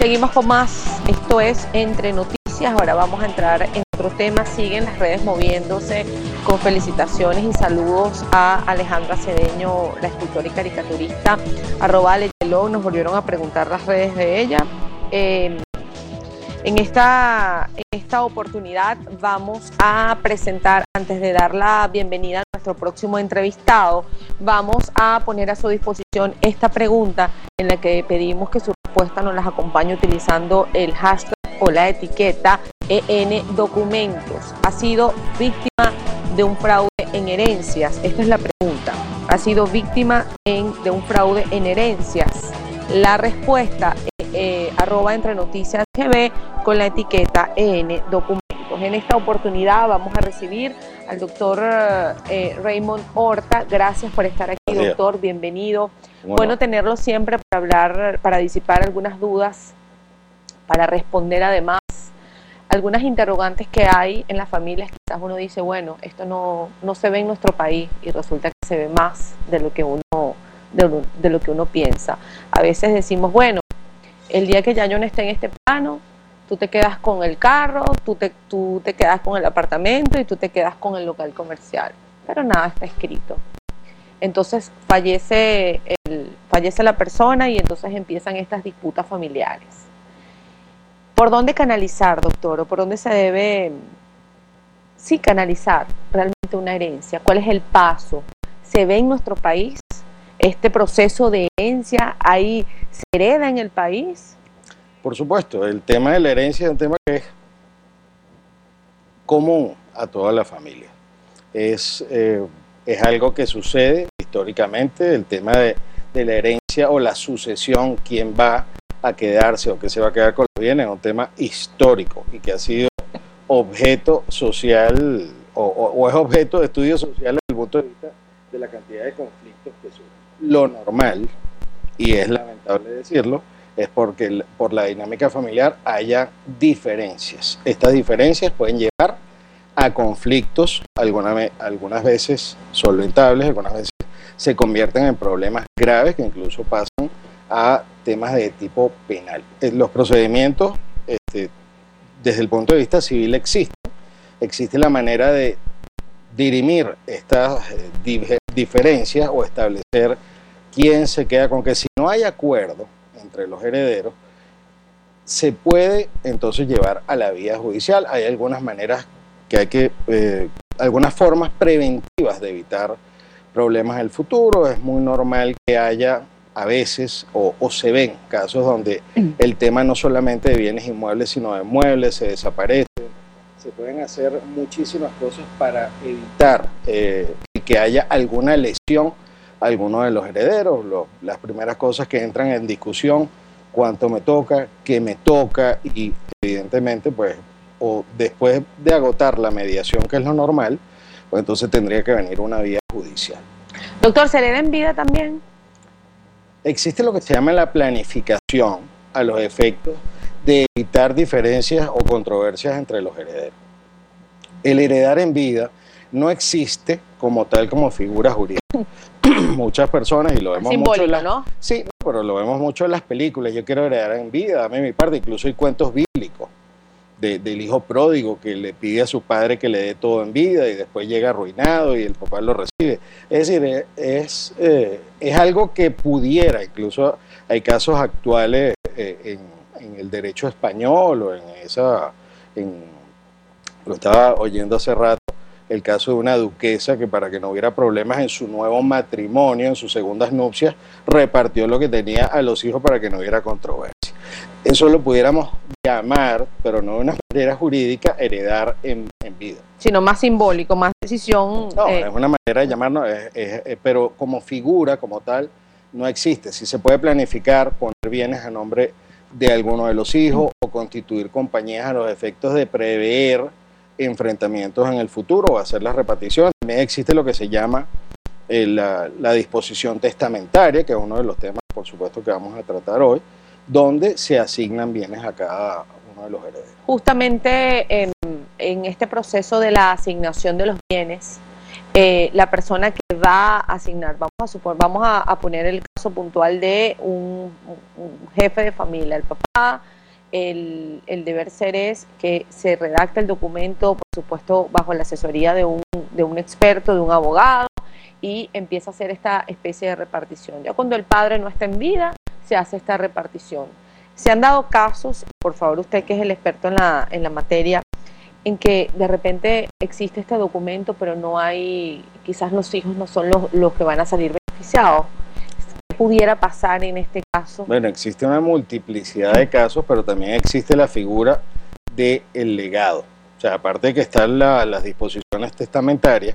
Seguimos con más. Esto es Entre Noticias. Ahora vamos a entrar en otro tema. Siguen las redes moviéndose con felicitaciones y saludos a Alejandra Cedeño, la escultora y caricaturista. Arroba Leyelo. Nos volvieron a preguntar las redes de ella. Eh, en esta, en esta oportunidad vamos a presentar, antes de dar la bienvenida a nuestro próximo entrevistado, vamos a poner a su disposición esta pregunta en la que pedimos que su respuesta nos las acompañe utilizando el hashtag o la etiqueta EN Documentos. ¿Ha sido víctima de un fraude en herencias? Esta es la pregunta. ¿Ha sido víctima en- de un fraude en herencias? La respuesta eh, arroba entre noticias GB con la etiqueta EN Documentos. En esta oportunidad vamos a recibir al doctor eh, Raymond Horta. Gracias por estar aquí, doctor. Bienvenido. Bueno, tenerlo siempre para hablar, para disipar algunas dudas, para responder además algunas interrogantes que hay en las familias. Quizás uno dice, bueno, esto no, no se ve en nuestro país y resulta que se ve más de lo que uno, de, lo- de lo que uno piensa. A veces decimos, bueno, el día que ya yo no esté en este plano, tú te quedas con el carro, tú te, tú te quedas con el apartamento y tú te quedas con el local comercial. Pero nada está escrito. Entonces fallece, fallece la persona y entonces empiezan estas disputas familiares. ¿Por dónde canalizar, doctor? ¿O por dónde se debe, sí, canalizar realmente una herencia? ¿Cuál es el paso? ¿Se ve en nuestro país este proceso de herencia? ¿Ahí se hereda en el país? por supuesto, el tema de la herencia es un tema que es común a toda la familia. Es, eh, es algo que sucede históricamente, el tema de, de la herencia o la sucesión, quién va a quedarse o qué se va a quedar con los bienes, es un tema histórico y que ha sido objeto social o, es objeto de estudio social desde el punto de vista de la cantidad de conflictos que surgen. Lo normal, y es lamentable decirlo, es porque por la dinámica familiar haya diferencias. Estas diferencias pueden llevar a conflictos, algunas veces solventables, algunas veces se convierten en problemas graves que incluso pasan a temas de tipo penal. Eh, Los procedimientos, este, desde el punto de vista civil, existen. Existe la manera de dirimir estas eh, diferencias o establecer quién se queda con que si no hay acuerdo entre los herederos, se puede entonces llevar a la vía judicial. Hay algunas maneras que hay que, eh, algunas formas preventivas de evitar problemas en el futuro. Es muy normal que haya a veces o, o se ven casos donde el tema no solamente de bienes inmuebles, sino de muebles, se desaparecen. Se pueden hacer muchísimas cosas para evitar eh, que haya alguna lesión a alguno de los herederos. Lo- las primeras cosas que entran en discusión, cuánto me toca, qué me toca y evidentemente pues o después de agotar la mediación que es lo normal, pues entonces tendría que venir una vía Doctor, ¿se hereda en vida también? Existe lo que se llama la planificación a los efectos de evitar diferencias o controversias entre los herederos. El heredar en vida no existe como tal como figura jurídica. Muchas personas, y lo vemos mucho en las, ¿no? Sí, pero lo vemos mucho en las películas. Yo quiero heredar en vida, dame mi parte. Incluso hay cuentos bíblicos de- del hijo pródigo que le pide a su padre que le dé todo en vida y después llega arruinado y el papá lo recibe. Es decir, eh, es, eh, es algo que pudiera, incluso hay casos actuales eh, en, en el derecho español o en esa, en, lo estaba oyendo hace rato, el caso de una duquesa que para que no hubiera problemas en su nuevo matrimonio, en sus segundas nupcias, repartió lo que tenía a los hijos para que no hubiera controversia. Eso lo pudiéramos llamar, pero no de una manera jurídica, heredar en, en vida. Sino más simbólico, más decisión. No, eh, es una manera de llamarnos, es- es- es- pero como figura, como tal, no existe. Si se puede planificar, poner bienes a nombre de alguno de los hijos o constituir compañías a los efectos de prever enfrentamientos en el futuro o hacer las reparticiones. También existe lo que se llama eh, la, la disposición testamentaria, que es uno de los temas, por supuesto, que vamos a tratar hoy, donde se asignan bienes a cada uno de los herederos. justamente en, este proceso de la asignación de los bienes, eh, la persona que va a asignar, vamos a suponer, vamos a, poner el caso puntual de un, un jefe de familia, el papá, el, el deber ser es que se redacte el documento, por supuesto, bajo la asesoría de un, de un experto, de un abogado, y empieza a hacer esta especie de repartición. Ya cuando el padre no está en vida, se hace esta repartición. Se han dado casos, por favor usted que es el experto en la, en la materia, en que de repente existe este documento, pero no hay, quizás los hijos no son los, los que van a salir beneficiados. ¿Qué pudiera pasar en este caso? Bueno, existe una multiplicidad de casos, pero también existe la figura del legado. O sea, aparte de que están la- las disposiciones testamentarias,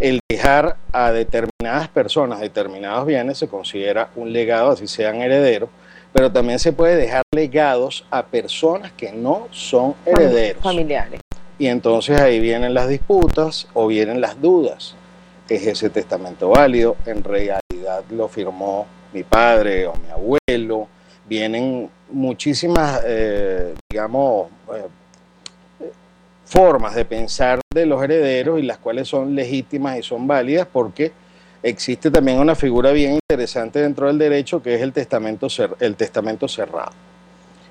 el dejar a determinadas personas determinados bienes se considera un legado, así sean herederos, pero también se puede dejar legados a personas que no son herederos. Familiares. Y entonces ahí vienen las disputas o vienen las dudas. ¿Es ese testamento válido? ¿En realidad lo firmó mi padre o mi abuelo? Vienen muchísimas, eh, digamos, eh, formas de pensar de los herederos y las cuales son legítimas y son válidas porque existe también una figura bien interesante dentro del derecho que es el testamento, el testamento cerrado.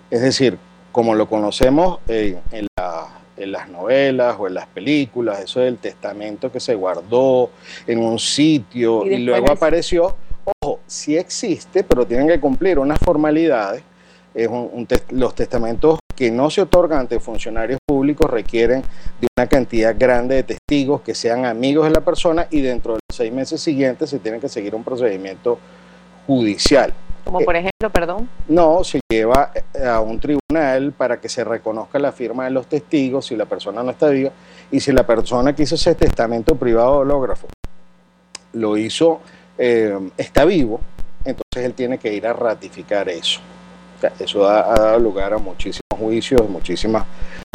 Es decir, como lo conocemos en, en la- en las novelas o en las películas, eso del testamento que se guardó en un sitio Y luego es- apareció, ojo, sí existe, pero tienen que cumplir unas formalidades. Es un- un los testamentos que no se otorgan ante funcionarios públicos requieren de una cantidad grande de testigos que sean amigos de la persona y dentro de los seis meses siguientes se tiene que seguir un procedimiento judicial. Como Eh, por ejemplo, perdón, No, se lleva eh, a un tribunal para que se reconozca la firma de los testigos si la persona no está viva y si la persona que hizo ese testamento privado hológrafo lo hizo, eh, está vivo, entonces él tiene que ir a ratificar eso. Eso ha, ha dado lugar a muchísimos juicios, muchísimas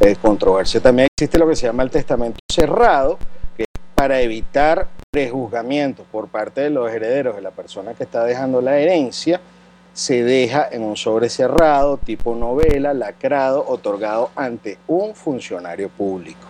eh, controversias. También existe lo que se llama el testamento cerrado, que es para evitar prejuzgamientos por parte de los herederos de la persona que está dejando la herencia, se deja en un sobre cerrado, tipo novela, lacrado, otorgado ante un funcionario público.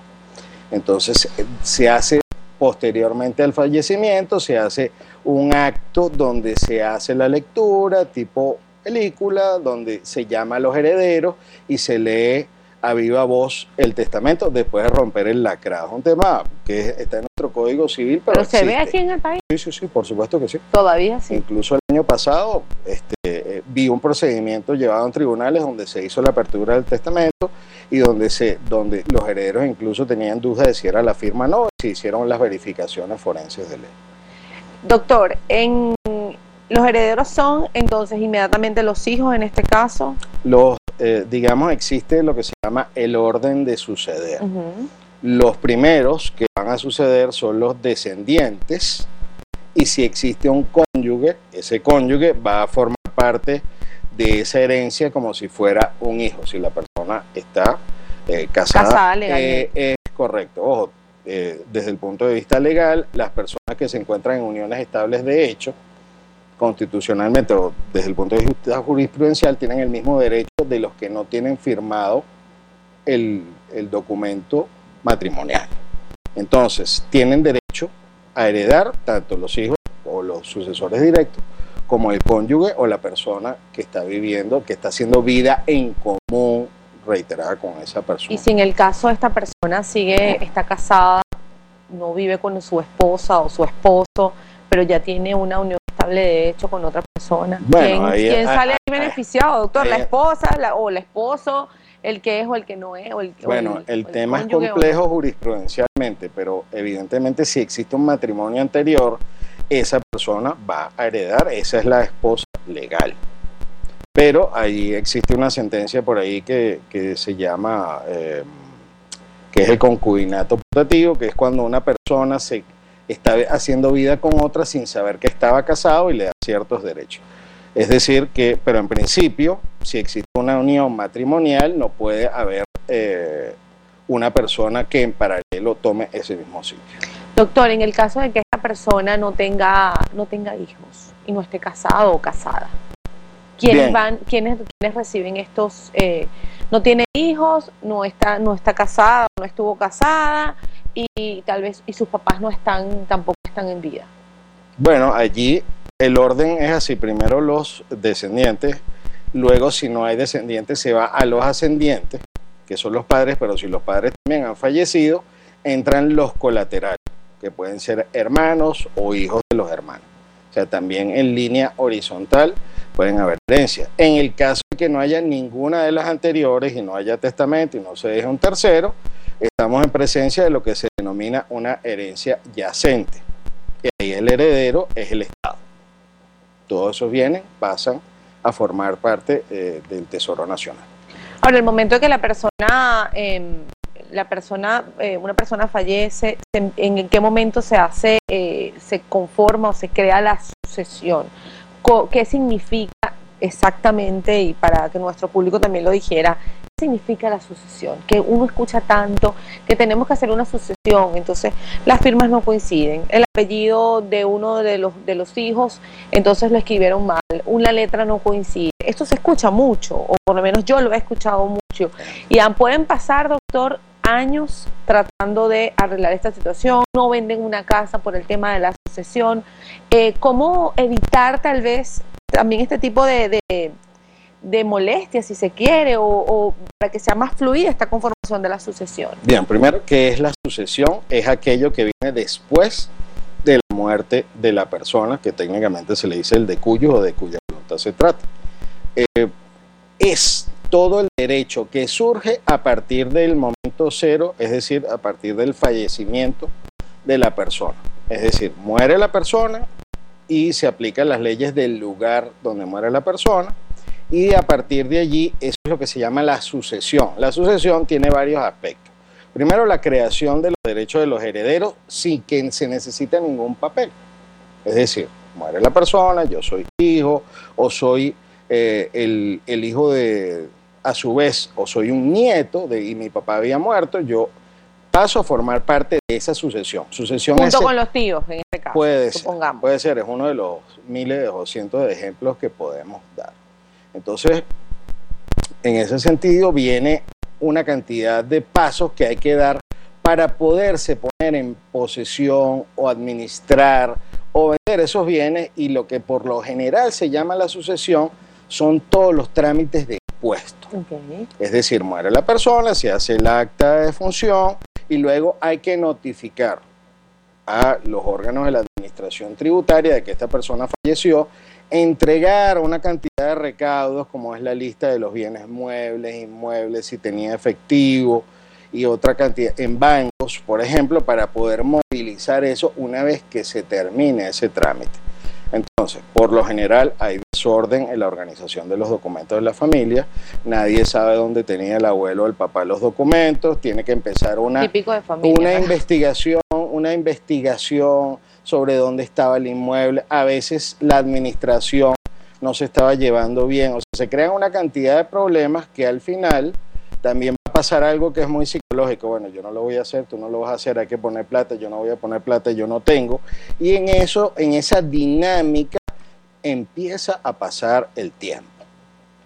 Entonces eh, se hace posteriormente al fallecimiento, se hace un acto donde se hace la lectura, tipo película, donde se llama a los herederos y se lee a viva voz el testamento después de romper el lacrado. Es un tema que está en nuestro código civil, pero, pero se ve aquí en el país Sí, sí, sí, por supuesto que sí. todavía sí. Incluso el año pasado este, eh, vi un procedimiento llevado en tribunales donde se hizo la apertura del testamento y donde, se, donde los herederos incluso tenían dudas de si era la firma o no, si hicieron las verificaciones forenses de ley. Doctor, en los herederos son entonces inmediatamente los hijos en este caso. Los, eh, digamos, existe lo que se llama el orden de suceder. Los primeros que van a suceder son los descendientes y si existe un cónyuge, ese cónyuge va a formar parte de esa herencia como si fuera un hijo, si la persona está eh, casada. Casada eh, es correcto. Ojo, desde el punto de vista legal, las personas que se encuentran en uniones estables de hecho, constitucionalmente o desde el punto de vista jurisprudencial, tienen el mismo derecho de los que no tienen firmado el, el documento matrimonial. Entonces, tienen derecho a heredar tanto los hijos o los sucesores directos como el cónyuge o la persona que está viviendo, que está haciendo vida en común reiterada con esa persona. Y si en el caso de esta persona sigue, está casada, no vive con su esposa o su esposo, pero ya tiene una unión estable de hecho con otra persona, Bueno, ¿quién, ahí- quién ahí- sale ahí ahí- beneficiado, doctor? ¿La esposa la- o el esposo? ¿El que es o el que no es? O el, Bueno, o el tema es complejo jurisprudencialmente, pero evidentemente si existe un matrimonio anterior, esa persona va a heredar, esa es la esposa legal. Pero ahí existe una sentencia por ahí que, que se llama, eh, que es el concubinato putativo, que es cuando una persona se está haciendo vida con otra sin saber que estaba casado y le da ciertos derechos. Es decir, que, pero en principio, si existe una unión matrimonial, no puede haber eh, una persona que en paralelo tome ese mismo sitio. Doctor, en el caso de que esta persona no tenga, no tenga hijos y no esté casado o casada, ¿quiénes Bien. van, quiénes, quiénes reciben estos? eh, no tiene hijos, no está, no está casada, no estuvo casada y tal vez y sus papás no están, tampoco están en vida. Bueno, allí el orden es así, primero los descendientes, luego si no hay descendientes se va a los ascendientes, que son los padres, pero si los padres también han fallecido, entran los colaterales, que pueden ser hermanos o hijos de los hermanos. O sea, también en línea horizontal pueden haber herencias. En el caso de que no haya ninguna de las anteriores y no haya testamento y no se deje un tercero, estamos en presencia de lo que se denomina una herencia yacente. Y ahí el heredero es el Estado. Todos esos bienes pasan a formar parte eh, del Tesoro Nacional. Ahora, el momento que la persona, eh, la persona, eh, una persona fallece, ¿en qué momento se hace, eh, se conforma o se crea la sucesión? ¿Qué significa exactamente, y para que nuestro público también lo dijera, significa la sucesión? Que uno escucha tanto que tenemos que hacer una sucesión, entonces las firmas no coinciden, el apellido de uno de los, de los hijos, entonces lo escribieron mal, una letra no coincide. Esto se escucha mucho, o por lo menos yo lo he escuchado mucho. Y pueden pasar, doctor, años tratando de arreglar esta situación, no venden una casa por el tema de la sucesión. Eh, ¿Cómo evitar tal vez también este tipo de, de molestias, si se quiere, o, o para que sea más fluida esta conformación de la sucesión? Bien, primero, ¿qué es la sucesión? Es aquello que viene después de la muerte de la persona, que técnicamente se le dice el de cuyo o de cuya voluntad se trata. Eh, es todo el derecho que surge a partir del momento cero, es decir, a partir del fallecimiento de la persona. Es decir, muere la persona y se aplican las leyes del lugar donde muere la persona y a partir de allí eso es lo que se llama la sucesión. La sucesión tiene varios aspectos. Primero, la creación de los derechos de los herederos sin que se necesite ningún papel. Es decir, muere la persona, yo soy hijo o soy eh, el, el hijo de, a su vez, o soy un nieto de, y mi papá había muerto, yo paso a formar parte de esa sucesión. Sucesión Junto con los tíos, en este caso, Puede ser, puede ser, es uno de los miles o cientos de ejemplos que podemos dar. Entonces, en ese sentido, viene una cantidad de pasos que hay que dar para poderse poner en posesión o administrar o vender esos bienes y lo que por lo general se llama la sucesión son todos los trámites de impuestos. Ok. Es decir, muere la persona, se hace el acta de función y luego hay que notificar a los órganos de la administración tributaria de que esta persona falleció, entregar una cantidad de recaudos como es la lista de los bienes muebles, inmuebles, si tenía efectivo y otra cantidad en bancos, por ejemplo, para poder movilizar eso una vez que se termine ese trámite. Entonces, por lo general hay desorden en la organización de los documentos de la familia, nadie sabe dónde tenía el abuelo o el papá los documentos, tiene que empezar una, familia. una ¿verdad? investigación, una investigación sobre dónde estaba el inmueble. A veces la administración no se estaba llevando bien, o sea, se crean una cantidad de problemas que al final también va a pasar algo que es muy psicológico. Bueno, yo no lo voy a hacer, tú no lo vas a hacer, hay que poner plata, yo no voy a poner plata, yo no tengo. Y en eso, en esa dinámica, empieza a pasar el tiempo.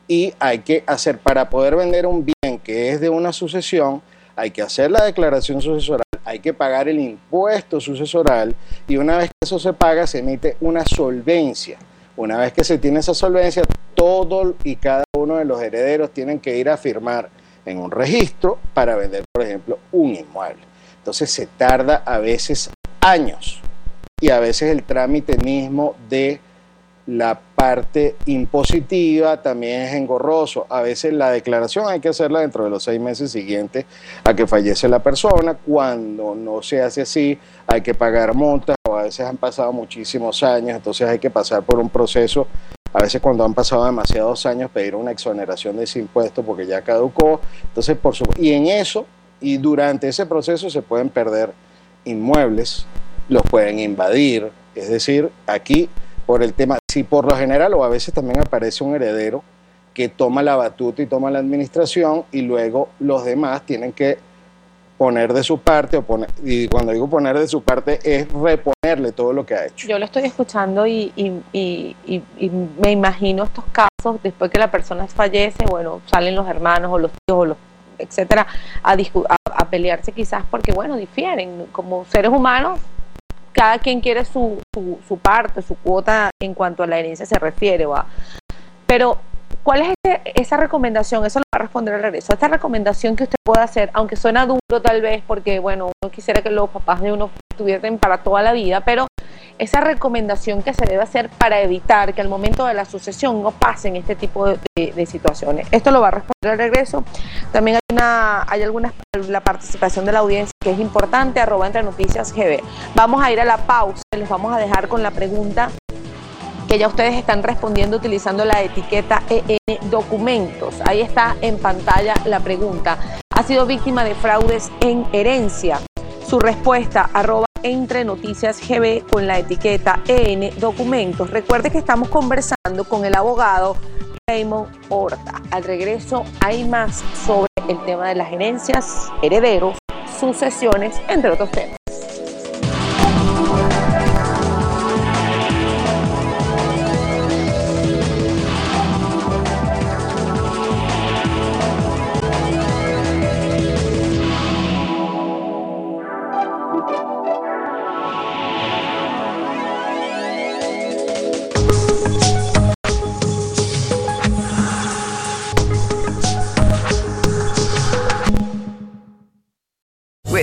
Y hay que hacer, para poder vender un bien que es de una sucesión, hay que hacer la declaración sucesoral, hay que pagar el impuesto sucesoral y una vez que eso se paga se emite una solvencia. Una vez que se tiene esa solvencia, todo y cada uno de los herederos tienen que ir a firmar en un registro para vender, por ejemplo, un inmueble. Entonces se tarda a veces años y a veces el trámite mismo de la parte impositiva también es engorroso. A veces la declaración hay que hacerla dentro de los seis meses siguientes a que fallece la persona. Cuando no se hace así, hay que pagar multas o a veces han pasado muchísimos años, entonces hay que pasar por un proceso. A veces cuando han pasado demasiados años pedir una exoneración de ese impuesto porque ya caducó. Entonces, por su... y en eso y durante ese proceso se pueden perder inmuebles, los pueden invadir. Es decir, aquí por el tema, si por lo general o a veces también aparece un heredero que toma la batuta y toma la administración y luego los demás tienen que poner de su parte, o poner, y cuando digo poner de su parte es reponerle todo lo que ha hecho. Yo lo estoy escuchando y, y, y, me imagino estos casos, después que la persona fallece, bueno, salen los hermanos o los tíos o los etcétera, a, a pelearse quizás porque, bueno, difieren. Como seres humanos cada quien quiere su, su, parte, su cuota en cuanto a la herencia se refiere. ¿va? Pero, ¿cuál es esa recomendación? Eso lo va a responder al regreso. Esta recomendación que usted puede hacer, aunque suena duro tal vez, porque, bueno, uno quisiera que los papás de uno estuviesen para toda la vida, pero esa recomendación que se debe hacer para evitar que al momento de la sucesión no pasen este tipo de, situaciones. Esto lo va a responder al regreso. También hay una, hay alguna la participación de la audiencia que es importante, arroba entre noticias GB. Vamos a ir a la pausa, les vamos a dejar con la pregunta que ya ustedes están respondiendo utilizando la etiqueta EN documentos. Ahí está en pantalla la pregunta. ¿Ha sido víctima de fraudes en herencia? Su respuesta, arroba entre Noticias GB con la etiqueta EN Documentos. Recuerde que estamos conversando con el abogado Raymond Horta. Al regreso hay más sobre el tema de las herencias, herederos, sucesiones, entre otros temas.